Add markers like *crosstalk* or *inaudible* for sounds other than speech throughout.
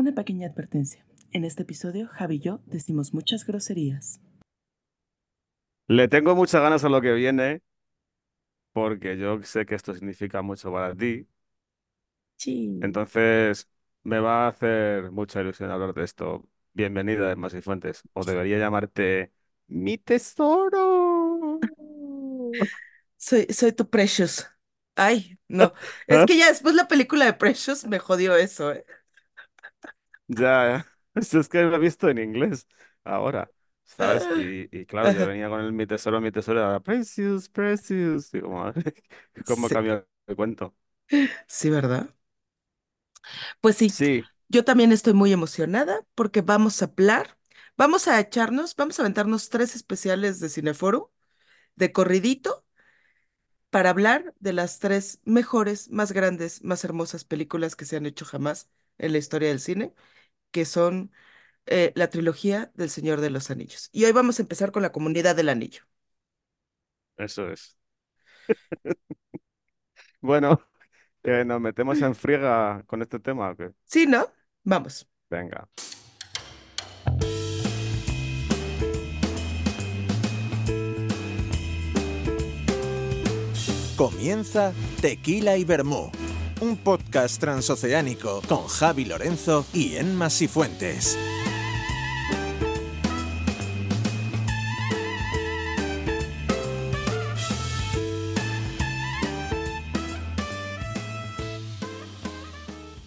Una pequeña advertencia. En este episodio, Javi y yo decimos muchas groserías. Le tengo muchas ganas a lo que viene, porque yo sé que esto significa mucho para ti. Sí. Entonces, me va a hacer mucha ilusión hablar de esto. Bienvenida, Emma Fuentes. O debería llamarte mi tesoro. Soy, soy tu Precious. Ay, no. *laughs* Es que ya después la película de Precious me jodió eso, ¿eh? Ya, *laughs* eso es que lo he visto en inglés ahora, ¿sabes? *laughs* Y, y claro, yo venía con el mi tesoro, mi tesoro, era Precious, Precious. Y como, *laughs* ¿cómo Sí, cambió el cuento? sí, ¿verdad? Pues sí, Sí, yo también estoy muy emocionada porque vamos a hablar, vamos a echarnos, vamos a aventarnos tres especiales de Cineforo de corridito para hablar de las tres mejores, más grandes, más hermosas películas que se han hecho jamás en la historia del cine, que son eh, la trilogía del Señor de los Anillos. Y hoy vamos a empezar con la Comunidad del Anillo. eso es. *laughs* Bueno. Que nos metemos en friega con este tema, ¿o qué? ¿Sí, no? Vamos. Venga. Comienza Tequila y Vermú, un podcast transoceánico con Javi Lorenzo y Enma Sifuentes.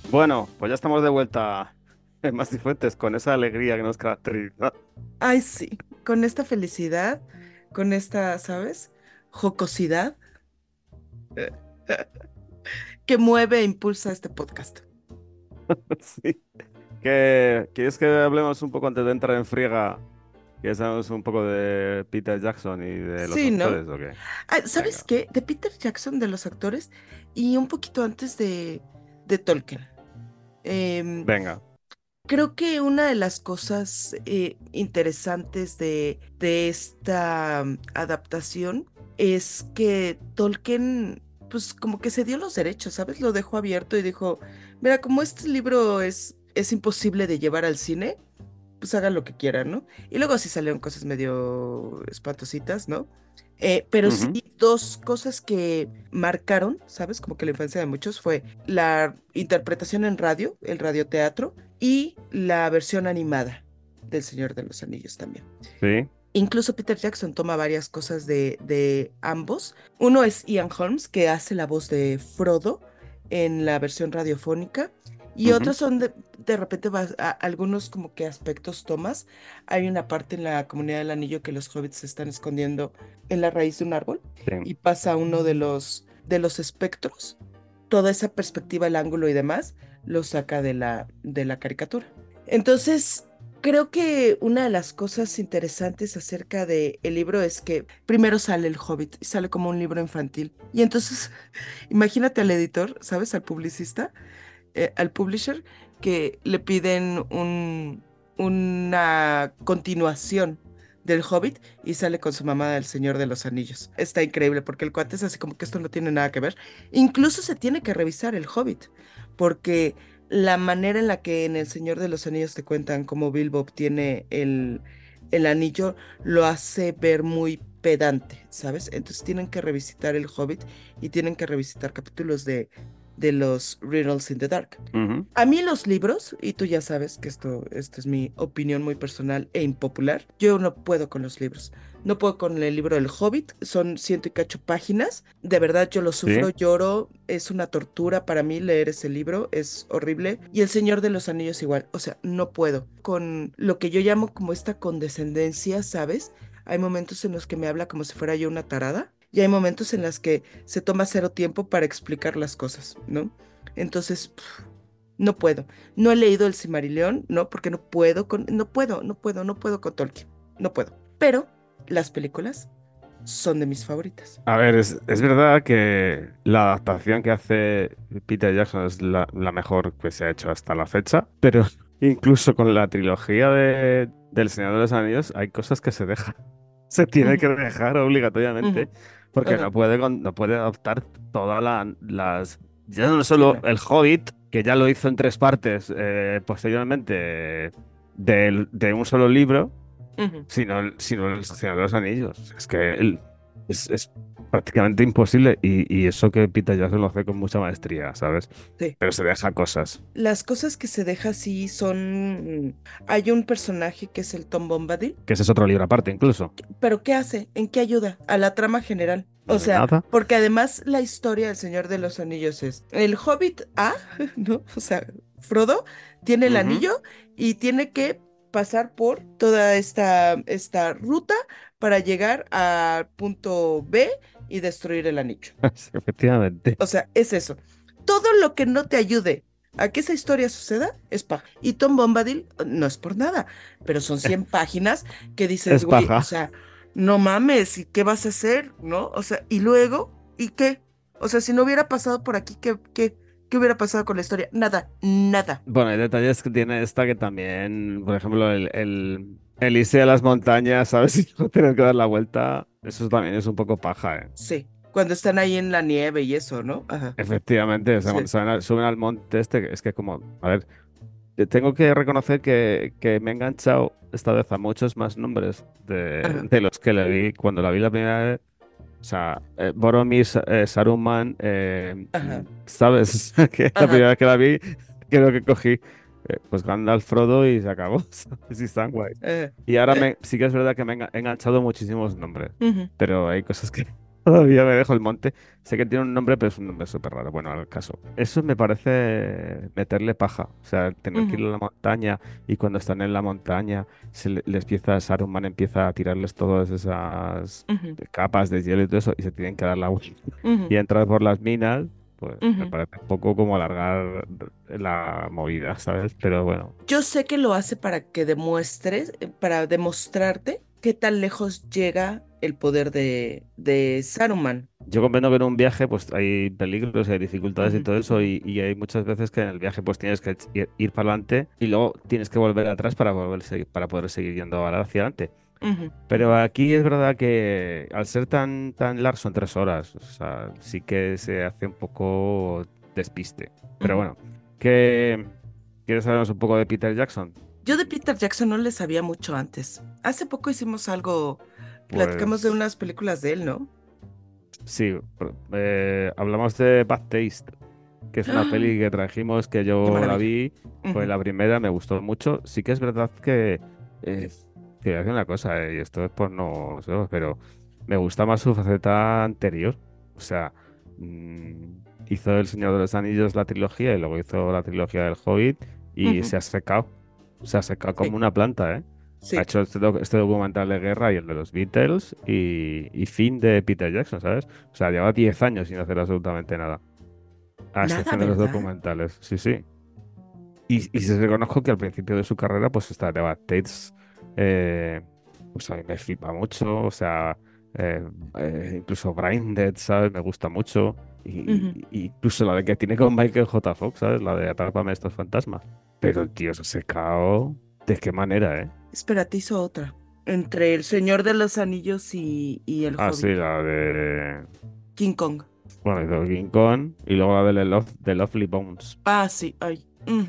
Bueno, pues ya estamos de vuelta en Más Fuentes con esa alegría que nos caracteriza. Ay, sí, con esta felicidad, con esta, ¿sabes? Jocosidad que mueve e impulsa este podcast. *laughs* Sí. Que, ¿quieres que hablemos un poco antes de entrar en friega? ¿Quieres hablamos un poco de Peter Jackson y de los Sí, ¿no? actores o qué? Ah, ¿sabes Venga. qué? De Peter Jackson, de los actores, y un poquito antes de, de Tolkien. Em, Venga. creo que una de las cosas eh, interesantes de, de esta mm, adaptación es que Tolkien, pues como que se dio los derechos, ¿sabes? Lo dejó abierto y dijo, mira, como este libro es, es imposible de llevar al cine, pues hagan lo que quieran, ¿no? Y luego sí salieron cosas medio espantositas, ¿no? Eh, pero sí, dos cosas que marcaron, ¿sabes? Como que la infancia de muchos fue la interpretación en radio, el radioteatro, y la versión animada del Señor de los Anillos también. Sí. Incluso Peter Jackson toma varias cosas de, de ambos. Uno es Ian Holmes, que hace la voz de Frodo en la versión radiofónica. Y otros son de, de repente vas a- algunos como que aspectos tomas. Hay una parte en la comunidad del anillo que los hobbits se están escondiendo en la raíz de un árbol Sí. y pasa uno de los, de los espectros. Toda esa perspectiva, el ángulo y demás, lo saca de la, de la caricatura. Entonces, creo que una de las cosas interesantes acerca del libro es que primero sale el Hobbit y sale como un libro infantil. Y entonces, *laughs* imagínate al editor, ¿sabes? Al publicista, eh, al publisher, que le piden un, una continuación del Hobbit y sale con su mamá del Señor de los Anillos. Está increíble porque el cuate es así como que esto no tiene nada que ver. Incluso se tiene que revisar el Hobbit porque la manera en la que en El Señor de los Anillos te cuentan cómo Bilbo obtiene el, el anillo lo hace ver muy pedante, ¿sabes? Entonces tienen que revisitar el Hobbit y tienen que revisitar capítulos de, de los Riddles in the Dark. A mí los libros, y tú ya sabes que esto, esto es mi opinión muy personal e impopular, yo no puedo con los libros. No puedo con el libro del Hobbit, son ciento y cacho páginas. De verdad yo lo sufro, Sí. lloro, es una tortura para mí leer ese libro, es horrible. Y El Señor de los Anillos igual, o sea, no puedo. Con lo que yo llamo como esta condescendencia, ¿sabes? Hay momentos en los que me habla como si fuera yo una tarada. Y hay momentos en los que se toma cero tiempo para explicar las cosas, ¿no? Entonces, pf, no puedo. No he leído el Cimarillón, ¿no? Porque no puedo con, no puedo, no puedo, no puedo con Tolkien. No puedo. Pero las películas son de mis favoritas. A ver, es, verdad que la adaptación que hace Peter Jackson es la, la mejor que se ha hecho hasta la fecha, pero incluso con la trilogía de, del Señor de los Anillos hay cosas que se dejan. *laughs* Se tiene que dejar obligatoriamente porque no puede, no puede adaptar todas la- las... Ya no solo el Hobbit, que ya lo hizo en tres partes eh, posteriormente del- de, un solo libro, sino, sino el Señor de los Anillos. Es que es prácticamente imposible y, y eso que Peter Jackson lo hace con mucha maestría, ¿sabes? Sí. Pero se deja cosas. Las cosas que se deja así son... Hay un personaje que es el Tom Bombadil, Que ese es otro libro aparte incluso. pero ¿qué hace? ¿En qué ayuda? A la trama general. O sea, nada. porque además la historia del Señor de los Anillos es el Hobbit A, *laughs* ¿no? O sea, Frodo tiene el anillo y tiene que pasar por toda esta, esta ruta para llegar al punto B y destruir el anillo. *laughs* Efectivamente. O sea, es eso. Todo lo que no te ayude a que esa historia suceda es paja. Y Tom Bombadil no es por nada, pero son 100 *laughs* páginas que dices, Es güey, paja. o sea, no mames, ¿y qué vas a hacer? ¿No? O sea, y luego, ¿y qué? O sea, si no hubiera pasado por aquí, ¿qué, qué, qué hubiera pasado con la historia? Nada, nada. Bueno, hay detalles que tiene esta que también, por ejemplo, el, el, el irse a las montañas, ¿sabes? *laughs* Y no tener que dar la vuelta, eso también es un poco paja, ¿eh? Sí, cuando están ahí en la nieve y eso, ¿no? Ajá. Efectivamente, Sí. suben al, suben al monte este, es que como, a ver, tengo que reconocer que, que me he enganchado esta vez a muchos más nombres de, de los que le vi cuando la vi la primera vez. O sea, eh, Boromir, eh, Saruman, eh. ¿sabes? *laughs* que la primera vez que la vi, creo que cogí eh, pues Gandalf, Frodo y se acabó. *laughs* Y están guay. Ajá. Y ahora me, sí que es verdad que me he enga- he enganchado muchísimos nombres Ujú. pero hay cosas que *laughs* todavía me dejo el monte. Sé que tiene un nombre, pero es un nombre súper raro. Bueno, al caso. Eso me parece meterle paja. O sea, tener que ir a la montaña y cuando están en la montaña se le- les empieza, Saruman empieza a tirarles todas esas Ujú. capas de hielo y todo eso y se tienen que dar la vuelta y entrar por las minas. Pues me parece un poco como alargar la movida, ¿sabes? Pero bueno, Yo sé que lo hace para que demuestres, eh, para demostrarte qué tan lejos llega el poder de, de Saruman. Yo comprendo que en un viaje pues hay peligros, hay dificultades y todo eso y, y hay muchas veces que en el viaje pues tienes que ir, ir para adelante y luego tienes que volver atrás para, volver, para poder seguir yendo ahora hacia adelante. Pero aquí es verdad que al ser tan, tan largo son tres horas, o sea, sí que se hace un poco despiste. Pero bueno, ¿qué, ¿quieres hablarnos un poco de Peter Jackson? Yo de Peter Jackson no le sabía mucho antes. Hace poco hicimos algo, platicamos de Pues, unas películas de él, ¿no? Sí, eh, hablamos de Bad Taste, que es una ¡Ah! peli que trajimos que yo la vi. Pues Ujú. la primera me gustó mucho. Sí que es verdad que eh, te voy a decir una cosa, eh, y esto es por no pero me gusta más su faceta anterior. O sea, mm, hizo El Señor de los Anillos la trilogía y luego hizo la trilogía del Hobbit y se ha secado. Se ha secado como Sí. una planta, ¿eh? Sí. Ha hecho este, doc- este documental de guerra y el de los Beatles y, y fin de Peter Jackson, ¿sabes? O sea, lleva 10 años sin hacer absolutamente nada. A excepción de los documentales, sí, sí. Y, y se reconozco que al principio de su carrera, pues Bad Tates, eh, pues a mí me flipa mucho, o sea, eh, eh, incluso Braindead, ¿sabes? Me gusta mucho. Y, Ujú. y incluso la de que tiene con Michael J. Fox, ¿sabes? La de Atrápame estos fantasmas. Pero el tío se ha secado. ¿De qué manera, eh? Espera, te hizo otra. Entre El Señor de los Anillos y, y El Ah, Hobbit. sí, la de. King Kong. Bueno, hizo King Kong y luego la de The, Love, The Lovely Bones. Ah, sí, ay. mm.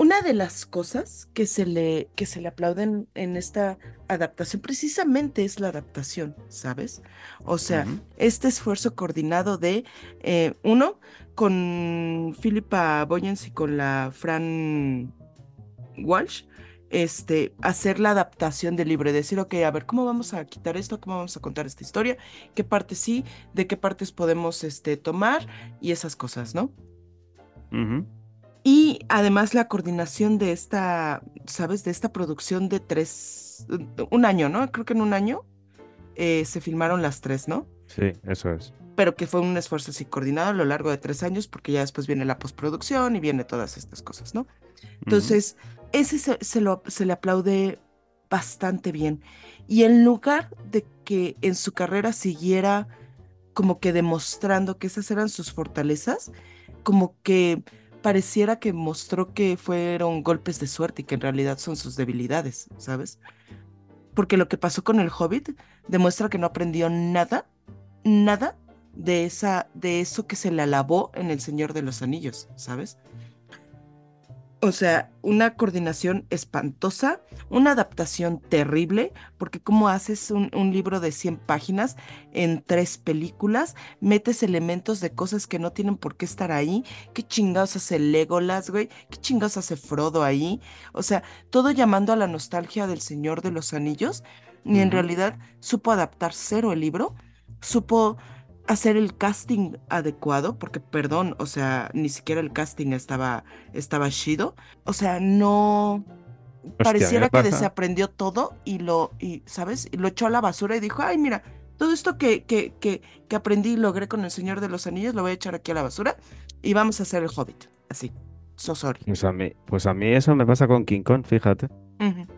Una de las cosas que se le, que se le aplauden en esta adaptación, precisamente es la adaptación, ¿sabes? O sea, este esfuerzo coordinado de, eh, uno, con Philippa Boyens y con la Fran Walsh, este, hacer la adaptación del libro y decir, ok, a ver, ¿cómo vamos a quitar esto? ¿Cómo vamos a contar esta historia? ¿Qué partes sí? ¿De qué partes podemos, este, tomar? Y esas cosas, ¿no? Ujú. Y además la coordinación de esta, ¿sabes? De esta producción de tres, un año, ¿no? Creo que en un año eh, se filmaron las tres, ¿no? Sí, eso es. Pero que fue un esfuerzo así coordinado a lo largo de tres años porque ya después viene la postproducción y viene todas estas cosas, ¿no? Entonces, ese se, se lo, se le aplaude bastante bien. Y en lugar de que en su carrera siguiera como que demostrando que esas eran sus fortalezas, como que pareciera que mostró que fueron golpes de suerte y que en realidad son sus debilidades, ¿sabes? Porque lo que pasó con el Hobbit demuestra que no aprendió nada, nada de esa, de eso que se le alabó en El Señor de los Anillos, ¿sabes? O sea, una coordinación espantosa, una adaptación terrible, porque cómo haces un, un, libro de 100 páginas en tres películas, metes elementos de cosas que no tienen por qué estar ahí, qué chingados hace Legolas, güey, qué chingados hace Frodo ahí, o sea, todo llamando a la nostalgia del Señor de los Anillos, y en realidad supo adaptar cero el libro, supo hacer el casting adecuado, porque perdón, o sea, ni siquiera el casting estaba, estaba chido. O sea, no pareciera que desaprendió todo y lo, y, ¿sabes? Y lo echó a la basura y dijo, ay, mira, todo esto que, que, que, que aprendí y logré con el Señor de los Anillos lo voy a echar aquí a la basura y vamos a hacer el Hobbit. Así. So sorry. Pues a mí, pues a mí eso me pasa con King Kong, fíjate.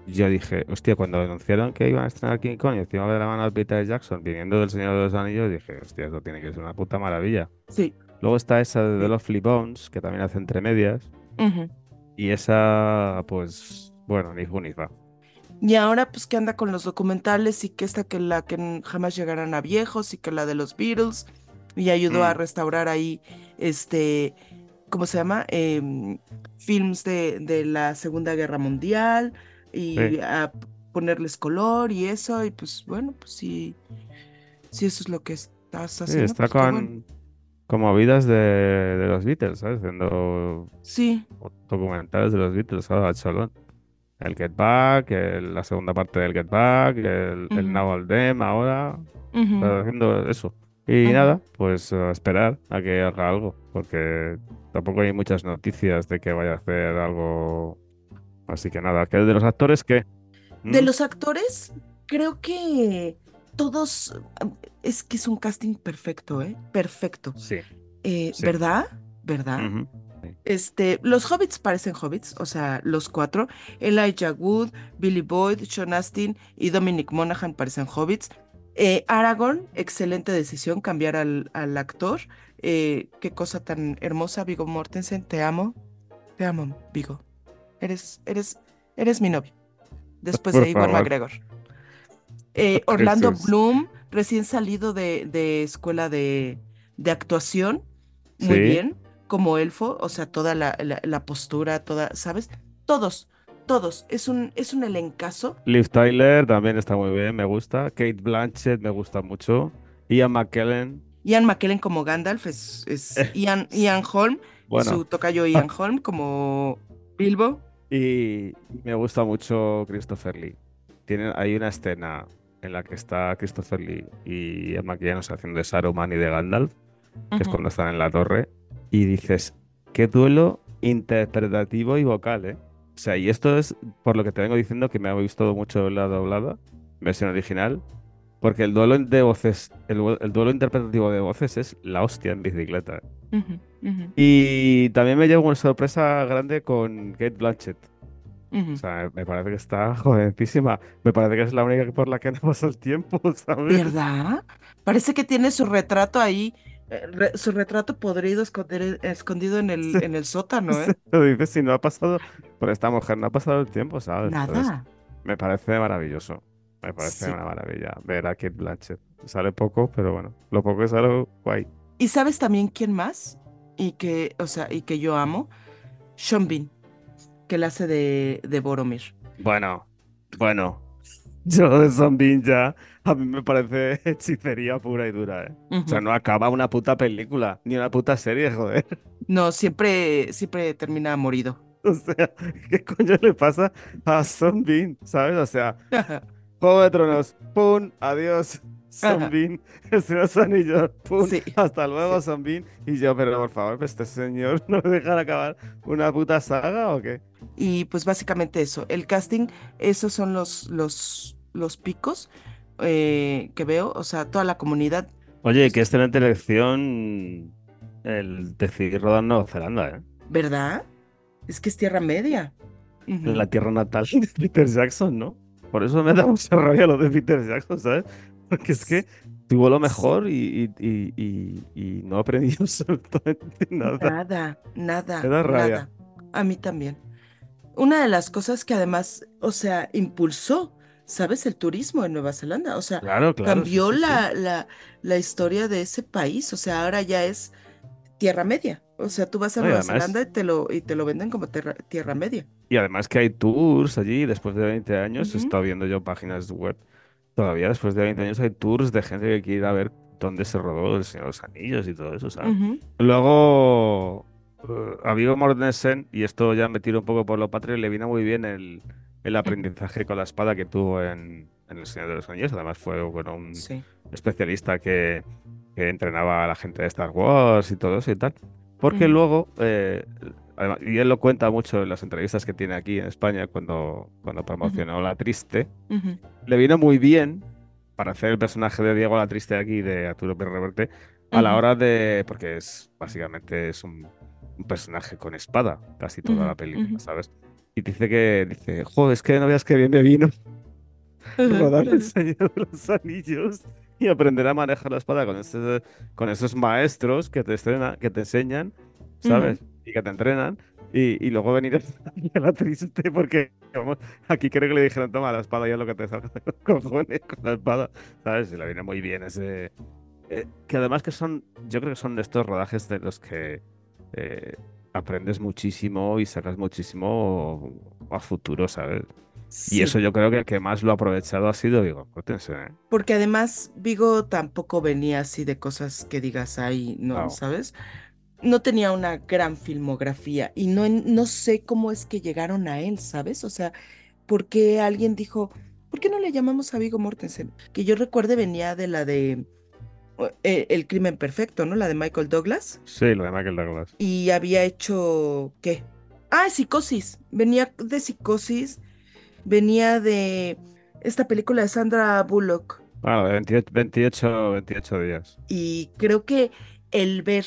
Yo dije, hostia, cuando anunciaron que iban a estrenar King Kong y encima de la mano de Peter Jackson viniendo del Señor de los Anillos, dije, hostia, eso tiene que ser una puta maravilla. Sí. Luego está esa de The Lovely Bones, que también hace entre medias. Y esa, pues, bueno, ni fu ni fa. Y ahora, pues, que anda con los documentales y que esta que la que jamás llegarán a viejos y que la de los Beatles. Y ayudó a mm. restaurar ahí, este, ¿cómo se llama? Eh, films de, de la Segunda Guerra Mundial y a ponerles color y eso, y pues bueno, pues sí, sí eso es lo que estás haciendo. Sí, está pues, con, como vidas de, de, los Beatles, ¿sabes? Haciendo sí. documentales de los Beatles. Al salón. El Get Back, la segunda parte del Get Back, el, el Now All Them ahora. haciendo eso. Y nada, pues a esperar a que haga algo, porque tampoco hay muchas noticias de que vaya a hacer algo Así que nada, que de los actores, ¿qué? De ¿Mm? los actores, creo que todos. Es que es un casting perfecto, ¿eh? Perfecto. Sí. Eh, ¿Verdad? ¿Verdad? Este, los hobbits parecen hobbits, o sea, los cuatro. Elijah Wood, Billy Boyd, Sean Astin y Dominic Monaghan parecen hobbits. Eh, Aragorn, excelente decisión cambiar al, al actor. Eh, qué cosa tan hermosa, Vigo Mortensen, te amo. Te amo, Vigo. Eres, eres, eres mi novio. Después de Iwan McGregor. Eh, Orlando Bloom, recién salido de, de escuela de, de, actuación, muy bien, como elfo, o sea, toda la, la, postura, toda, ¿sabes? Todos, todos, es un, es un elencazo. Liv Tyler también está muy bien, me gusta. Kate Blanchett me gusta mucho. Ian McKellen. Ian McKellen como Gandalf es, es *laughs* Ian, Ian Holm, su tocayo Ian Holm como Bilbo. Y me gusta mucho Christopher Lee. Tiene, hay una escena en la que está Christopher Lee y Emma Llanos haciendo de Saruman y de Gandalf, que es cuando están en la torre, y dices, qué duelo interpretativo y vocal, ¿eh? O sea, y esto es por lo que te vengo diciendo que me ha gustado mucho la doblada, versión original, porque el duelo de voces, el, duelo interpretativo de voces es la hostia en bicicleta. Y también me llevo una sorpresa grande con Kate Blanchett. O sea, me parece que está jovencísima. Me parece que es la única por la que *laughs* no pasa el tiempo, ¿sabes? ¿Verdad? Parece que tiene su retrato ahí, eh, su retrato podrido escondido en el, en el sótano, ¿eh? *laughs* Lo dices si no ha pasado, por esta mujer no ha pasado el tiempo, ¿sabes? Nada. me parece maravilloso. Me parece una maravilla ver a Kate Blanchett. Sale poco, pero bueno, lo poco que sale, guay. ¿Y sabes también quién más? Y que, o sea, y que yo amo, Sean Bean, que la hace de, de Boromir. Bueno, bueno. Yo de Sean Bean ya, a mí me parece *laughs* hechicería pura y dura, ¿eh? O sea, no acaba una puta película, ni una puta serie, joder. No, siempre, siempre termina morido. *laughs* O sea, ¿qué coño le pasa a Sean Bean? ¿Sabes? O sea, *laughs* Juego de Tronos, ¡pum! Adiós. Zombín, *laughs* el señor Anillos, pum, hasta luego sí. Y yo, pero por favor, este señor *laughs* no me dejan acabar una puta saga o qué? Y pues básicamente eso, el casting, esos son los, los, los picos eh, que veo, o sea, toda la comunidad. Oye, qué excelente elección el decidir rodar en Nueva Zelanda, ¿eh? ¿Verdad? Es que es tierra media. La tierra natal *laughs* de Peter Jackson, ¿no? Por eso me da mucha rabia lo de Peter Jackson, ¿sabes? Porque es que tuvo lo mejor y, no aprendió *laughs* absolutamente nada. Nada, nada. Nada. A mí también. Una de las cosas que además, o sea, impulsó, ¿sabes? El turismo en Nueva Zelanda. O sea, cambió La, la, la, historia de ese país. O sea, ahora ya es Tierra Media. O sea, tú vas a No, Nueva además- Zelanda y te lo, y te lo venden como terra- Tierra Media. Y además que hay tours allí después de 20 años. He estado viendo yo páginas web. Todavía después de 20 años hay tours de gente que quiere ir a ver dónde se rodó El Señor de los Anillos y todo eso, ¿sabes? Ujú, Luego, eh, a Mortensen, y esto ya me tiro un poco por lo patrio, le vino muy bien el, el aprendizaje con la espada que tuvo en, en El Señor de los Anillos. Además fue bueno, un Sí. especialista que, que entrenaba a la gente de Star Wars y todo eso y tal. Porque luego, eh, además- y él lo cuenta mucho en las entrevistas que tiene aquí en España cuando, cuando promocionó La Triste, Ujú, le vino muy bien para hacer el personaje de Diego La Triste aquí, de Arturo Pérez Reverte, a la Ujú. hora de. Porque es básicamente es un, un personaje con espada, casi toda la película. ¿sabes? Y dice que, dice, joder, es que no veas que bien me vino *laughs* rodar el Señor de los Anillos y aprender a manejar la espada con, ese- con esos maestros que te, estrena- que te enseñan, ¿sabes? Y que te entrenan. Y, y luego venir aquí *laughs* a la triste porque vamos, aquí creo que le dijeron, toma la espada y haz lo que te salga de los cojones con la espada, ¿sabes? Y le viene muy bien ese... eh, que además que son, yo creo que son de estos rodajes de los que eh, aprendes muchísimo y sacas muchísimo a futuro, ¿sabes? Y Sí, eso yo creo que el que más lo ha aprovechado ha sido Vigo Mortensen, ¿eh? Porque además Vigo tampoco venía así de cosas que digas ahí, ¿no? No. ¿Sabes? No tenía una gran filmografía y no, no sé cómo es que llegaron a él, ¿sabes? O sea, ¿por qué alguien dijo, ¿por qué no le llamamos a Vigo Mortensen? Que yo recuerde venía de la de eh, El crimen perfecto, ¿no? La de Michael Douglas. Sí, lo de Michael Douglas. Y había hecho, ¿qué? Ah, Psicosis. Venía de Psicosis, venía de esta película de Sandra Bullock. 28, 28, 28 días. Y creo que el ver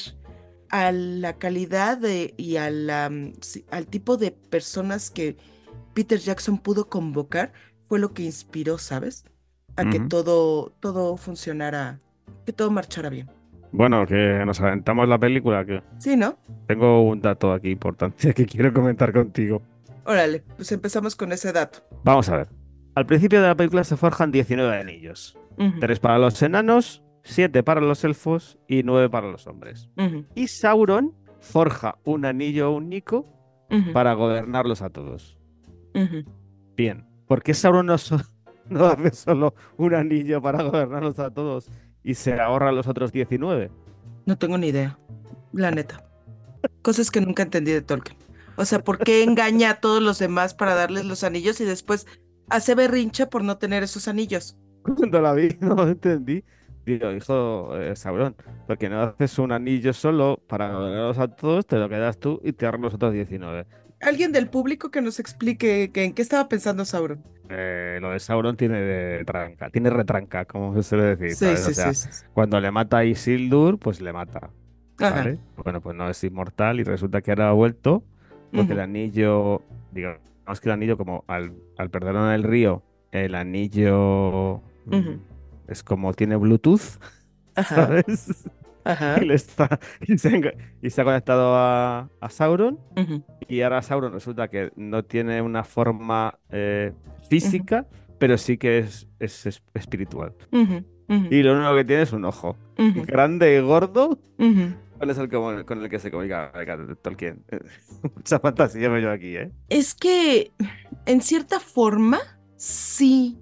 a la calidad de, y a la, mm, al tipo de personas que Peter Jackson pudo convocar fue lo que inspiró, ¿sabes? A que todo, todo funcionara, que todo marchara bien. Bueno, que nos aventamos la película, que Sí, ¿no? tengo un dato aquí importante *laughs* que quiero comentar contigo. Órale, pues empezamos con ese dato. Vamos a ver. Al principio de la película se forjan 19 anillos. Ujú, Tres para los enanos, siete para los elfos y nueve para los hombres. Y Sauron forja un anillo único para gobernarlos a todos. Bien, ¿por qué Sauron no, so- *laughs* no hace solo un anillo para gobernarlos a todos y se ahorra los otros 19? No tengo ni idea, la neta. Cosas que nunca entendí de Tolkien. O sea, ¿por qué engaña a todos los demás para darles los anillos y después hace berrinche por no tener esos anillos? *laughs* Cuando la vi, *laughs* no lo entendí. Digo, hijo, eh, Sauron, ¿por qué no haces un anillo solo para gobernarlos a todos, te lo quedas tú y te los otros 19? Alguien del público que nos explique que en qué estaba pensando Sauron. Eh, lo de Sauron tiene de tranca, tiene retranca, como se suele decir. Sí, sí, o sea, sí, cuando le mata a Isildur, pues le mata. ¿vale? Bueno, pues no es inmortal y resulta que ahora ha vuelto porque el anillo, digamos que el anillo, como al, al perderlo en el río, el anillo. Es como tiene Bluetooth, Ajá. ¿sabes? Ajá. *laughs* Y, le está, y, se, ha enga- y se ha conectado a, a Sauron y ahora Sauron resulta que no tiene una forma eh, física, pero sí que es, es es espiritual. Y lo único que tiene es un ojo. Grande y gordo. ¿Cuál es el con el que se comunica Tolkien? *laughs* Mucha fantasía veo yo aquí, ¿eh? Es que en cierta forma sí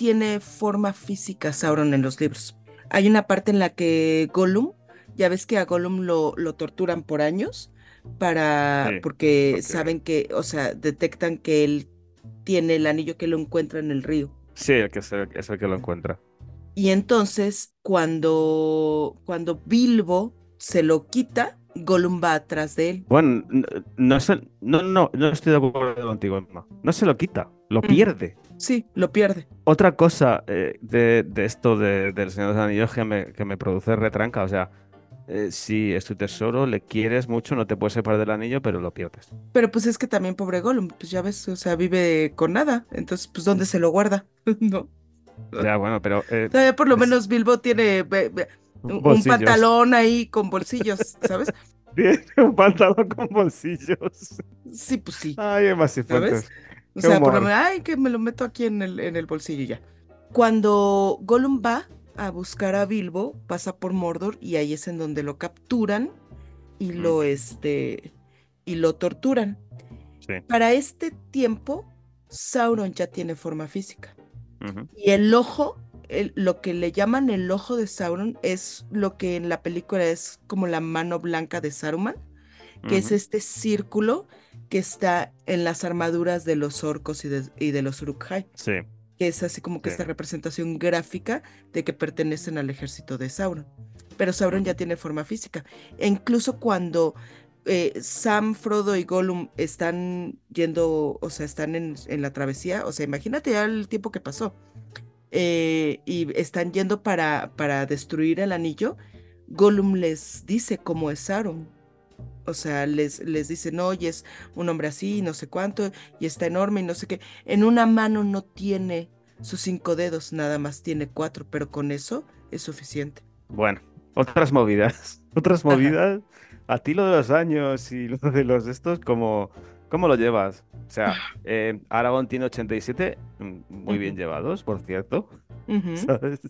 tiene forma física Sauron en los libros. Hay una parte en la que Gollum, ya ves que a Gollum lo, lo torturan por años para Sí, porque, saben que, o sea, detectan que él tiene el anillo que lo encuentra en el río. Sí, el que es el, es el que lo encuentra. Y entonces cuando cuando Bilbo se lo quita, Gollum va atrás de él. Bueno, n- no, se- no, no, no estoy de acuerdo contigo, Emma. No se lo quita, lo Mm. pierde. Sí, lo pierde. Otra cosa eh, de, de esto de- del Señor de los Anillos que me, que me produce retranca, o sea, eh, si es tu tesoro, le quieres mucho, no te puedes separar del anillo, pero lo pierdes. Pero pues es que también pobre Gollum, pues ya ves, o sea, vive con nada. Entonces, pues ¿dónde se lo guarda? *laughs* no. Ya, bueno, pero... eh, Todavía por lo Es- menos Bilbo tiene un, pantalón ahí con bolsillos, ¿sabes? *laughs* Tiene un pantalón con bolsillos. Sí, pues sí. Ay, Cifuentes. ¿Sabes? O sea, por lo menos, ay, que me lo meto aquí en el, en el bolsillo y ya. Cuando Gollum va a buscar a Bilbo, pasa por Mordor y ahí es en donde lo capturan y lo, este, y lo torturan. Sí. Para este tiempo, Sauron ya tiene forma física. Ujú. Y el ojo, el- lo que le llaman el ojo de Sauron, es lo que en la película es como la mano blanca de Saruman, que es Ujú. este círculo que está en las armaduras de los orcos y de, y de los Uruk-hai, Sí. que es así como que Sí. esta representación gráfica de que pertenecen al ejército de Sauron. Pero Sauron ya tiene forma física. E incluso cuando eh, Sam, Frodo y Gollum están yendo, o sea, están en, en la travesía, o sea, imagínate ya el tiempo que pasó, eh, y están yendo para, para destruir el anillo, Gollum les dice cómo es Sauron. O sea, les, les dice, no, y es un hombre así, no sé cuánto, y está enorme y no sé qué. En una mano no tiene sus cinco dedos, nada más tiene cuatro, pero con eso es suficiente. Bueno, otras movidas. *laughs* Otras Ajá. movidas. A ti lo de los años y lo de los estos, ¿cómo, cómo lo llevas? O sea, *sighs* eh, Aragón tiene 87, mm, muy bien Ujú. llevados, por cierto. Ujú, *laughs* ¿Sabes?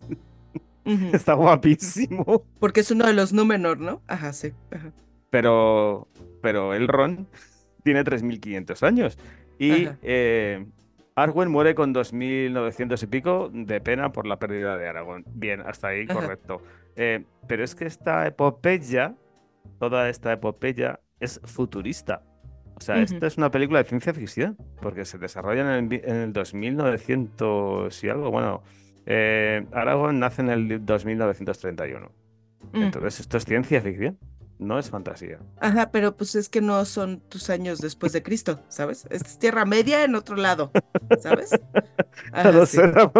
ujú. Está guapísimo. Porque es uno de los Númenor, ¿no? Ajá, sí. ajá. Pero, pero Elrond *laughs* tiene 3.500 años. Y eh, Arwen muere con 2.900 y pico de pena por la pérdida de Aragón. Bien, hasta ahí Ajá. correcto. Eh, pero es que esta epopeya, toda esta epopeya, es futurista. O sea, esta es una película de ciencia ficción, porque se desarrolla en el, en el 2900 y algo. Bueno, eh, Aragorn nace en el 2931. Mm. Entonces, esto es ciencia ficción, no es fantasía. Ajá, pero pues es que no son tus años después de Cristo, ¿sabes? Es Tierra Media en otro lado, ¿sabes? *laughs* Ajá, No sí. sé, era,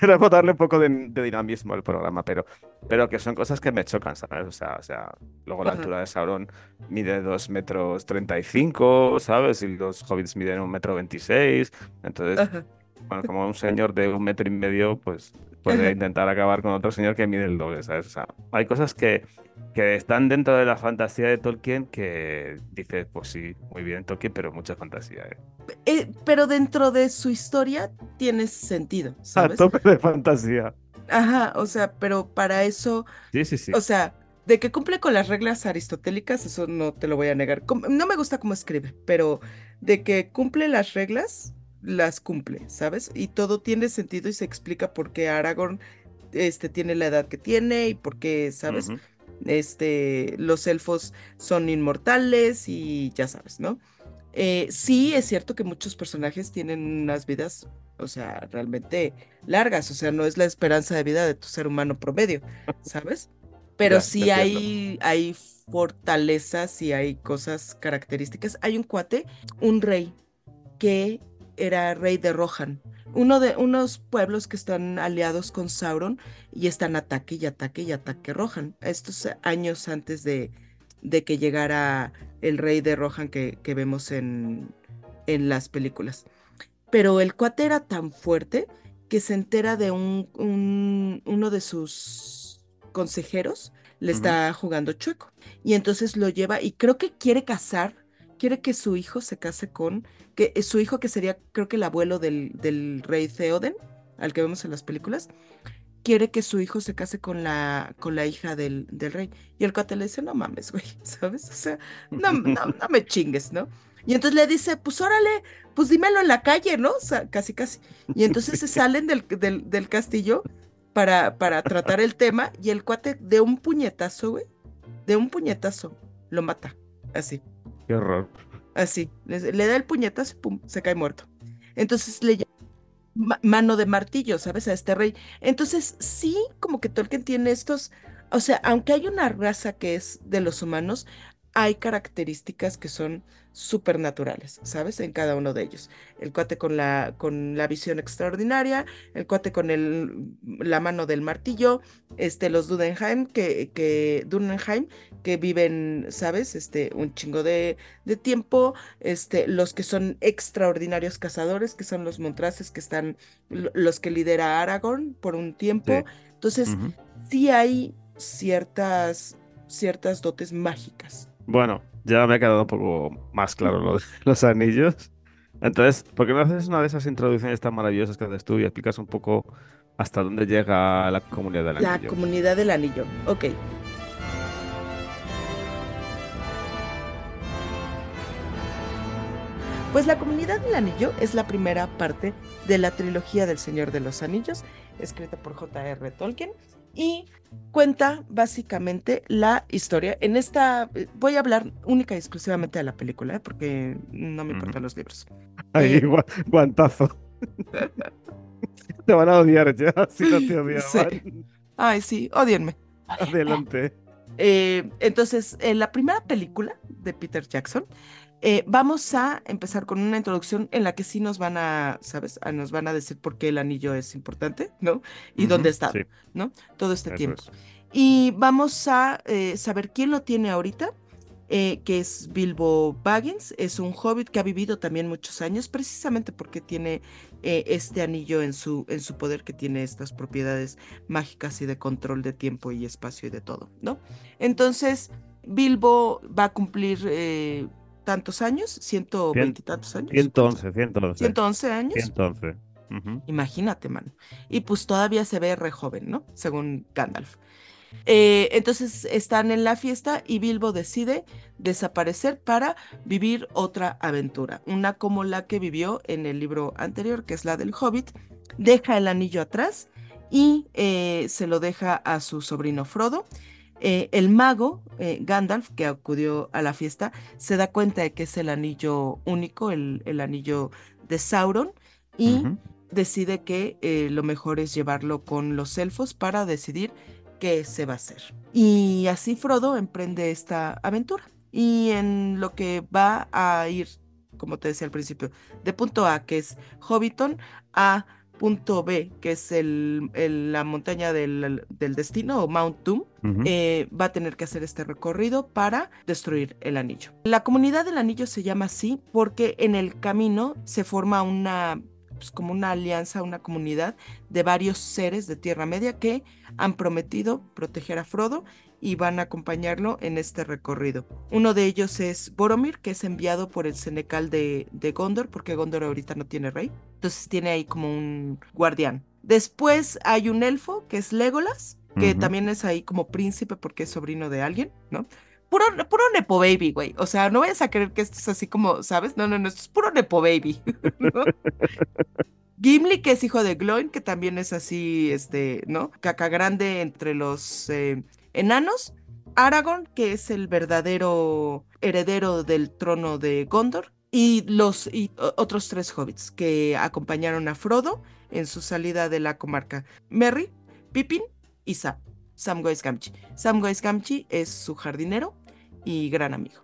era por darle un poco de, de dinamismo al programa, pero, pero que son cosas que me chocan, ¿sabes? O sea, o sea, luego la Ajá. altura de Sauron mide 2 metros 35, ¿sabes? Y los hobbits miden un metro 26. Entonces, Ajá. Bueno, como un señor de un metro y medio, pues puede intentar acabar con otro señor que mide el doble, ¿sabes? O sea, hay cosas que, que están dentro de la fantasía de Tolkien que dices, pues sí, muy bien Tolkien, pero mucha fantasía, ¿eh? Eh, pero dentro de su historia tiene sentido, A ¿sabes? tope de fantasía. Ajá, o sea, pero para eso, Sí, sí, sí. o sea, de que cumple con las reglas aristotélicas, eso no te lo voy a negar. No me gusta cómo escribe, pero de que cumple las reglas, las cumple, ¿sabes? Y todo tiene sentido y se explica por qué Aragorn este, tiene la edad que tiene y por qué, ¿sabes? Este, los elfos son inmortales y ya sabes, ¿no? Eh, sí, es cierto que muchos personajes tienen unas vidas, o sea, realmente largas, o sea, no es la esperanza de vida de tu ser humano promedio, *laughs* ¿sabes? Pero Ya, sí hay, hay fortalezas y hay cosas características. Hay un cuate, un rey, que era rey de Rohan, uno de unos pueblos que están aliados con Sauron y están ataque y ataque y ataque Rohan. Estos años antes de, de que llegara el rey de Rohan que, que vemos en, en las películas. Pero el cuate era tan fuerte que se entera de un, un- uno de sus consejeros le está jugando chueco. Y entonces lo lleva y creo que quiere casar, quiere que su hijo se case con, que eh, su hijo que sería creo que el abuelo del, del rey Theoden, al que vemos en las películas, quiere que su hijo se case con la, con la hija del, del rey. Y el cuate le dice, no mames, güey, *laughs* ¿sabes? O sea, no, no, no *laughs* me chingues, ¿no? Y entonces le dice, pues órale, pues dímelo en la calle, ¿no? O sea, casi, casi. Y entonces se salen del, del, del castillo para, para tratar el tema y el cuate de un puñetazo, güey, de un puñetazo, lo mata, así. Qué horror. Así, le, le da el puñetazo y pum, se cae muerto. Entonces le llama ma- mano de martillo, ¿sabes? A este rey. Entonces, sí, como que Tolkien tiene estos, o sea, aunque hay una raza que es de los humanos, hay características que son supernaturales, ¿sabes? En cada uno de ellos. El cuate con la, con la visión extraordinaria, el cuate con el, la mano del martillo, este, los Dudenheim, que, que, Dudenheim, que viven, ¿sabes? Este, un chingo de, de tiempo, este, los que son extraordinarios cazadores, que son los Montraces, que están, lo- los que lidera Aragorn por un tiempo. Sí. Entonces, sí hay ciertas, ciertas dotes mágicas. Bueno, ya me ha quedado un poco más claro lo de *laughs* los anillos. Entonces, ¿por qué no haces una de esas introducciones tan maravillosas que haces tú y explicas un poco hasta dónde llega la comunidad del anillo? La comunidad del anillo, ok. Pues la comunidad del anillo es la primera parte de la trilogía del Señor de los Anillos, escrita por J.R. Tolkien, y cuenta básicamente la historia. En esta eh, voy a hablar única y exclusivamente de la película, ¿eh? porque no me importan los libros. Ahí, Eh, gua- guantazo. te van a odiar ya, *laughs* si no te *laughs* odiaban. Sí. Ay, sí, odienme. Adelante. Eh, entonces, en la primera película de Peter Jackson, eh, vamos a empezar con una introducción en la que sí nos van a, ¿sabes? A- nos van a decir por qué el anillo es importante, ¿no? Y dónde está, sí, ¿no? Todo este eso tiempo. es. Y vamos a eh, saber quién lo tiene ahorita, eh, que es Bilbo Baggins. Es un hobbit que ha vivido también muchos años, precisamente porque tiene este anillo en su, en su poder, que tiene estas propiedades mágicas y de control de tiempo y espacio y de todo, ¿no? Entonces, Bilbo va a cumplir tantos años, ciento Cien- veintitantos años. 111, 111. 111 años. 111. Ujú. Imagínate, mano. Y pues todavía se ve re joven, ¿no? Según Gandalf. Eh, entonces están en la fiesta y Bilbo decide desaparecer para vivir otra aventura, una como la que vivió en el libro anterior, que es la del Hobbit. Deja el anillo atrás y eh, se lo deja a su sobrino Frodo. Eh, el mago eh, Gandalf, que acudió a la fiesta, se da cuenta de que es el anillo único, el, el anillo de Sauron, y decide que eh, lo mejor es llevarlo con los elfos para decidir qué se va a hacer. Y así Frodo emprende esta aventura. Y en lo que va a ir, como te decía al principio, de punto A, que es Hobbiton, a punto B, que es el, el- la montaña del, del destino o Mount Doom, eh, va a tener que hacer este recorrido para destruir el anillo. La comunidad del anillo se llama así porque en el camino se forma una, pues, como una alianza, una comunidad de varios seres de Tierra Media que han prometido proteger a Frodo y van a acompañarlo en este recorrido. Uno de ellos es Boromir, que es enviado por el Senecal de, de Gondor, porque Gondor ahorita no tiene rey. Entonces tiene ahí como un guardián. Después hay un elfo, que es Legolas, que también es ahí como príncipe porque es sobrino de alguien, ¿no? Puro, puro Nepo Baby, güey. O sea, no vayas a creer que esto es así como, ¿sabes? No, no, no, esto es puro Nepo Baby. *laughs* ¿no? *laughs* Gimli, que es hijo de Gloin, que también es así, este, ¿no? Caca grande entre los eh, enanos. Aragorn, que es el verdadero heredero del trono de Gondor. Y los otros tres hobbits que acompañaron a Frodo en su salida de la comarca. Merry, Pippin y Sam. Samwise Gamgee. Samwise Gamgee es su jardinero y gran amigo.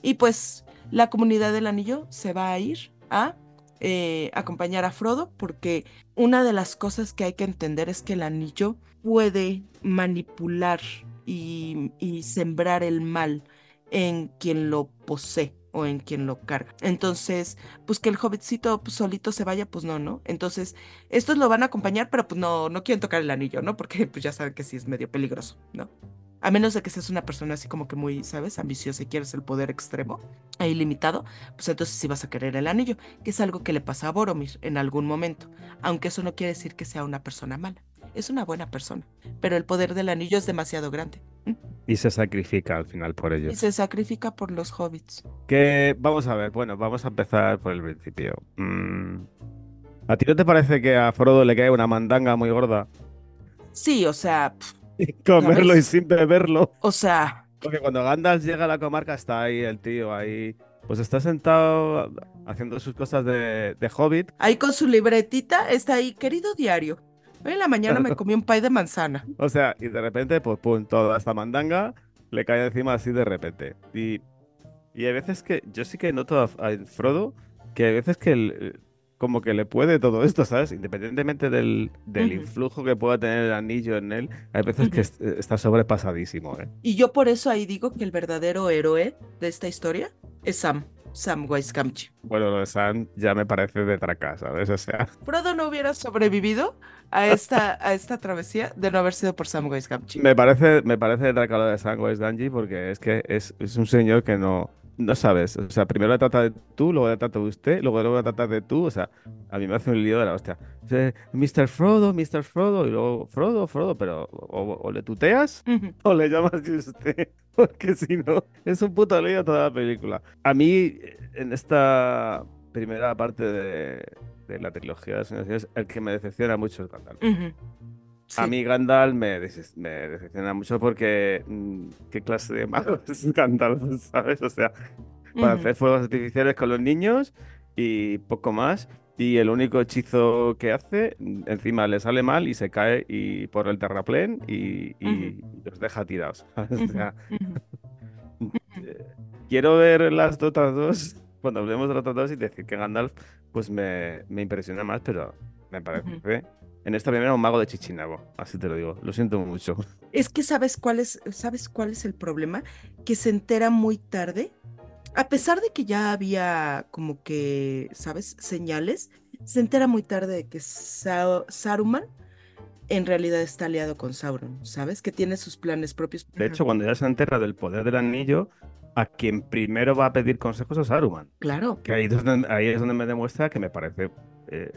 Y pues la comunidad del anillo se va a ir a eh, acompañar a Frodo porque una de las cosas que hay que entender es que el anillo puede manipular y, sembrar el mal en quien lo posee o en quien lo carga. Entonces, pues que el hobbitcito pues, solito se vaya, pues no, ¿no? Entonces, estos lo van a acompañar, pero pues no, no quieren tocar el anillo, ¿no? Porque pues ya saben que sí es medio peligroso, ¿no? A menos de que seas una persona así como que muy, ¿sabes? Ambiciosa y quieres el poder extremo e ilimitado, pues entonces sí vas a querer el anillo, que es algo que le pasa a Boromir en algún momento, aunque eso no quiere decir que sea una persona mala. Es una buena persona, pero el poder del anillo es demasiado grande ¿m? Y se sacrifica al final por ello. y se sacrifica por los hobbits. Que vamos a ver, bueno, vamos a empezar por el principio. Mm, ¿A ti no te parece que a Frodo le cae una mandanga muy gorda? Sí, o sea, pf, Comerlo y sin beberlo. o sea, Porque cuando Gandalf llega a la comarca está ahí el tío, ahí. Pues está sentado haciendo sus cosas de, de hobbit. ahí con su libretita está ahí, querido diario. Hoy en la mañana me comí un pie de manzana. *laughs* O sea, y de repente, pues pum, toda esta mandanga le cae encima así de repente. Y, y hay veces que yo sí que noto a, a Frodo que hay veces que el- como que le puede todo esto, ¿sabes? Independientemente del, del Ujú. influjo que pueda tener el anillo en él, hay veces que Ujú. est- está sobrepasadísimo, ¿eh? Y yo por eso ahí digo que el verdadero héroe de esta historia es Sam, Samwise Gamgee. Bueno, lo de Sam ya me parece de traca, ¿sabes? O sea, Frodo no hubiera sobrevivido a esta, a esta travesía de no haber sido por Samwise Gamgee. me parece, me parece de traca lo de Samwise Gamgee porque es que es, es un señor que no, no sabes. O sea, primero le trata de tú, luego le trata de usted, luego luego le trata de tú. O sea, a mí me hace un lío de la hostia. Mr. Frodo, Mr. Frodo, y luego Frodo, Frodo, pero o, o le tuteas *laughs* o le llamas de usted. *laughs* Porque si no, es un puto lío toda la película. A mí, en esta primera parte de, de la trilogía de los Anillos, el que me decepciona mucho es Gandalf. Ujú. A Sí. mí Gandalf me, me decepciona mucho porque mm, ¿qué clase de mago *laughs* es Gandalf? ¿Sabes? O sea, para Ujú. hacer fuegos artificiales con los niños y poco más. Y el único hechizo que hace, mm, encima le sale mal y se cae y por el terraplén y, y los deja tirados. *laughs* O sea, *laughs* eh, quiero ver las otras dos, cuando hablemos de las otras dos y decir que Gandalf pues me, me impresiona más, pero me parece en esta primera un mago de Chichinabo, así te lo digo, lo siento mucho. Es que sabes cuál es, sabes cuál es el problema, que se entera muy tarde, a pesar de que ya había como que, sabes, señales, se entera muy tarde de que Sa- Saruman en realidad está aliado con Sauron, ¿sabes? Que tiene sus planes propios. De hecho, cuando ya se entera del poder del anillo, a quien primero va a pedir consejos es a Saruman. Claro. Que ahí, es donde, ahí es donde me demuestra que me parece, eh,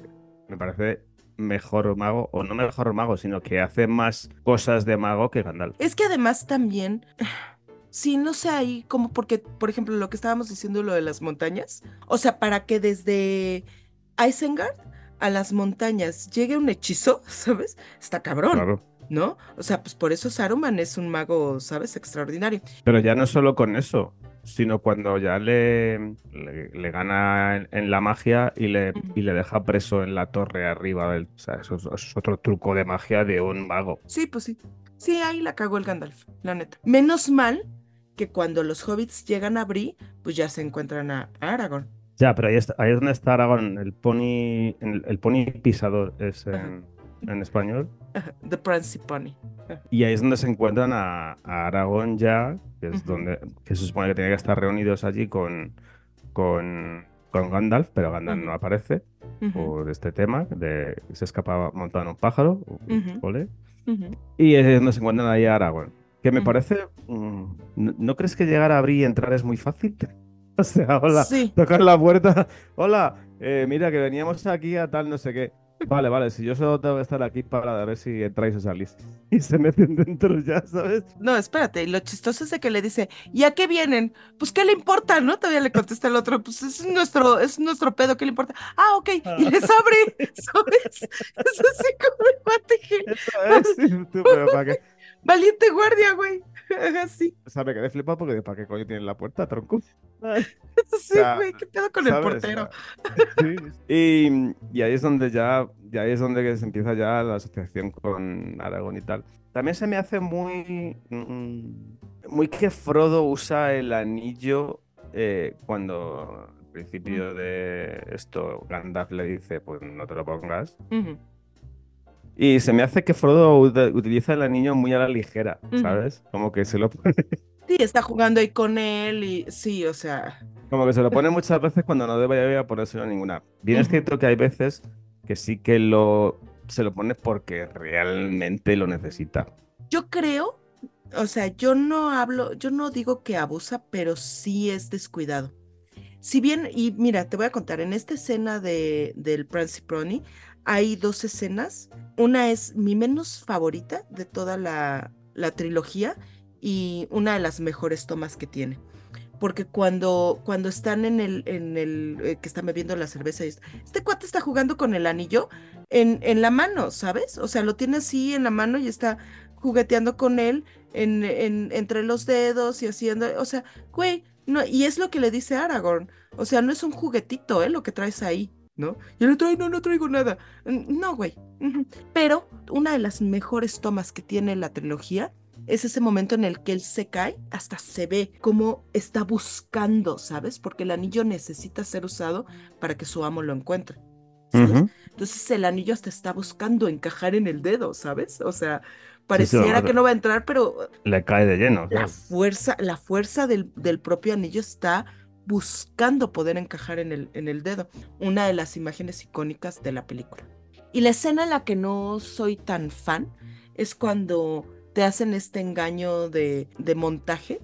me parece mejor mago, o no mejor mago, sino que hace más cosas de mago que Gandalf. Es que además también, sí, no sé ahí como porque, por ejemplo, lo que estábamos diciendo, lo de las montañas, o sea, para que desde Isengard a las montañas llegue un hechizo, *laughs* ¿sabes? Está cabrón, Claro. ¿No? O sea, pues por eso Saruman es un mago, ¿sabes? Extraordinario. Pero ya no solo con eso, sino cuando ya le, le, le gana en, en la magia y le, y le deja preso en la torre arriba del. O sea, eso, es- eso es otro truco de magia de un mago. Sí, pues sí. Sí, ahí la cagó el Gandalf, la neta. Menos mal que cuando los hobbits llegan a Bree, pues ya se encuentran a a Aragorn. Ya, pero ahí, está, ahí es donde está Aragorn, el pony, el, el pony pisador es en, en español. The Prince Pony. Y ahí es donde se encuentran a, a Aragorn ya, que es donde que se supone que tiene que estar reunidos allí con, con, con Gandalf, pero Gandalf no aparece por este tema de que se escapa montado en un pájaro. Ole. Y es donde se encuentran ahí a Aragorn. Que me parece. mm, ¿no, no crees que llegar a abrir y entrar es muy fácil? *laughs* O sea, hola, Sí. tocar la puerta. *laughs* Hola, eh, mira que veníamos aquí a tal no sé qué. Vale, vale, si yo solo tengo que estar aquí para ver si entráis o salís. *laughs* Y se meten dentro ya, ¿sabes? No, espérate, y lo chistoso es de que le dice, ¿y a qué vienen? Pues, ¿qué le importa? ¿No? Todavía le contesta el otro, pues es nuestro, es nuestro pedo, ¿qué le importa? Ah, ok, y les abre, *laughs* ¿sabes? Es así como el. Eso es, sí, tú, pero ¿para qué? *laughs* Valiente guardia, güey. Así, O sea, me quedé flipado porque ¿para qué coño tienen la puerta, tronco? *laughs* sea, güey, ¿qué pedo con el portero? *laughs* Sí. Y, y ahí es donde ya, ya ahí es donde se empieza ya la asociación con Aragón y tal. También se me hace muy, mm, muy que Frodo usa el anillo eh, cuando al principio de esto Gandalf le dice, pues no te lo pongas. Y se me hace que Frodo ut- utiliza el anillo muy a la ligera. ¿sabes? Como que se lo pone, Sí, está jugando ahí con él y sí, o sea, como que se lo pone muchas veces cuando no debería ponérselo ninguna. Bien es Ujú. cierto que hay veces que sí que lo se lo pone porque realmente lo necesita. yo creo, o sea, yo no hablo, yo no digo que abusa, pero sí es descuidado. Si bien, y mira, te voy a contar, en esta escena de, del Principoni hay dos escenas. Una es mi menos favorita de toda la, trilogía y una de las mejores tomas que tiene. Porque cuando, cuando están en el, en el eh, que están bebiendo la cerveza este cuate está jugando con el anillo en, en la mano, ¿sabes? O sea, lo tiene así en la mano y está jugueteando con él en, en- entre los dedos y haciendo, o sea, güey, no, y es lo que le dice Aragorn, o sea, no es un juguetito, ¿eh? Lo que traes ahí, ¿no? Y el otro, "Ay, no, no traigo nada. Mm, No, güey. Pero una de las mejores tomas que tiene la trilogía es ese momento en el que él se cae, hasta se ve como está buscando, ¿sabes? Porque el anillo necesita ser usado para que su amo lo encuentre. Entonces el anillo hasta está buscando encajar en el dedo, ¿sabes? O sea, sí, pareciera vamos, que no va a entrar, pero Le cae de lleno. la fuerza, la fuerza del, del propio anillo está buscando poder encajar en el, en el dedo. Una de las imágenes icónicas de la película. Y la escena en la que no soy tan fan es cuando te hacen este engaño de, de montaje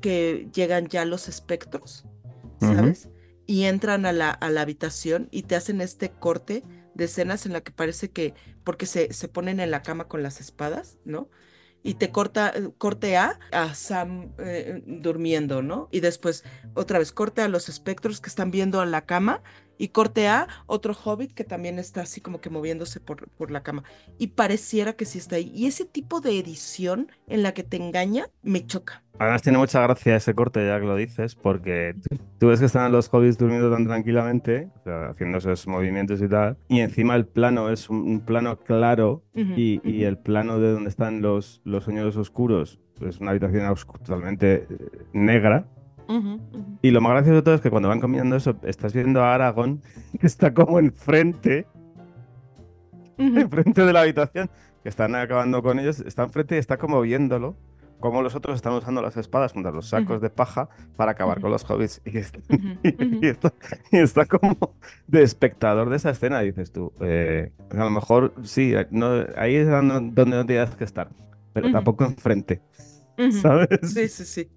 que llegan ya los espectros. ¿sabes? Y entran a la, a la habitación y te hacen este corte de escenas en la que parece que, porque se, se ponen en la cama con las espadas, ¿no? Y te corta, eh, corte a, a Sam eh, durmiendo, ¿no? Y después otra vez corte a los espectros que están viendo a la cama y corte a otro hobbit que también está así como que moviéndose por, por la cama. Y pareciera que sí está ahí. Y ese tipo de edición en la que te engaña me choca. Además tiene mucha gracia ese corte, ya que lo dices, porque tú ves que están los hobbits durmiendo tan tranquilamente, o sea, haciendo esos movimientos y tal, y encima el plano es un, un plano claro Ujú, y, y ujú. el plano de donde están los, los sueños oscuros es una habitación totalmente Y lo más gracioso de todo es que cuando van combinando eso, estás viendo a Aragorn *laughs* que está como enfrente, Ujú. enfrente de la habitación, que están acabando con ellos, está enfrente y está como viéndolo, como los otros están usando las espadas contra los sacos de paja para acabar con los hobbits. *laughs* *laughs* Y, está, y está como de espectador de esa escena, dices tú. eh, a lo mejor sí, eh, no, ahí es donde donde no tienes que estar, pero tampoco enfrente. ¿sabes? Sí, sí, sí.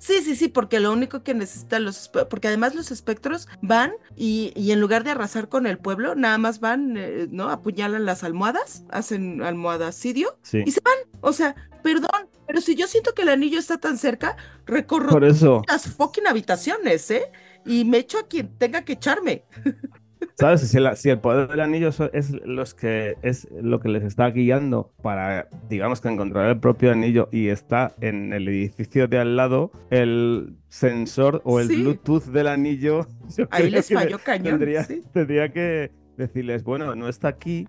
Sí, sí, sí, porque lo único que necesitan los... Porque además los espectros van y, y en lugar de arrasar con el pueblo, nada más van, eh, ¿no? Apuñalan las almohadas, hacen almohadacidio Sí. y se van. O sea, perdón, pero si yo siento que el anillo está tan cerca, recorro Por eso, las fucking habitaciones, ¿eh? Y me echo a quien tenga que echarme. *laughs* ¿sabes? Si, la- si el poder del anillo es, los que, es lo que les está guiando para, digamos que encontrar el propio anillo y está en el edificio de al lado, el sensor o el Sí. Bluetooth del anillo, *laughs* Ahí les falló cañón. tendría, sí. tendría que decirles, bueno, no está aquí,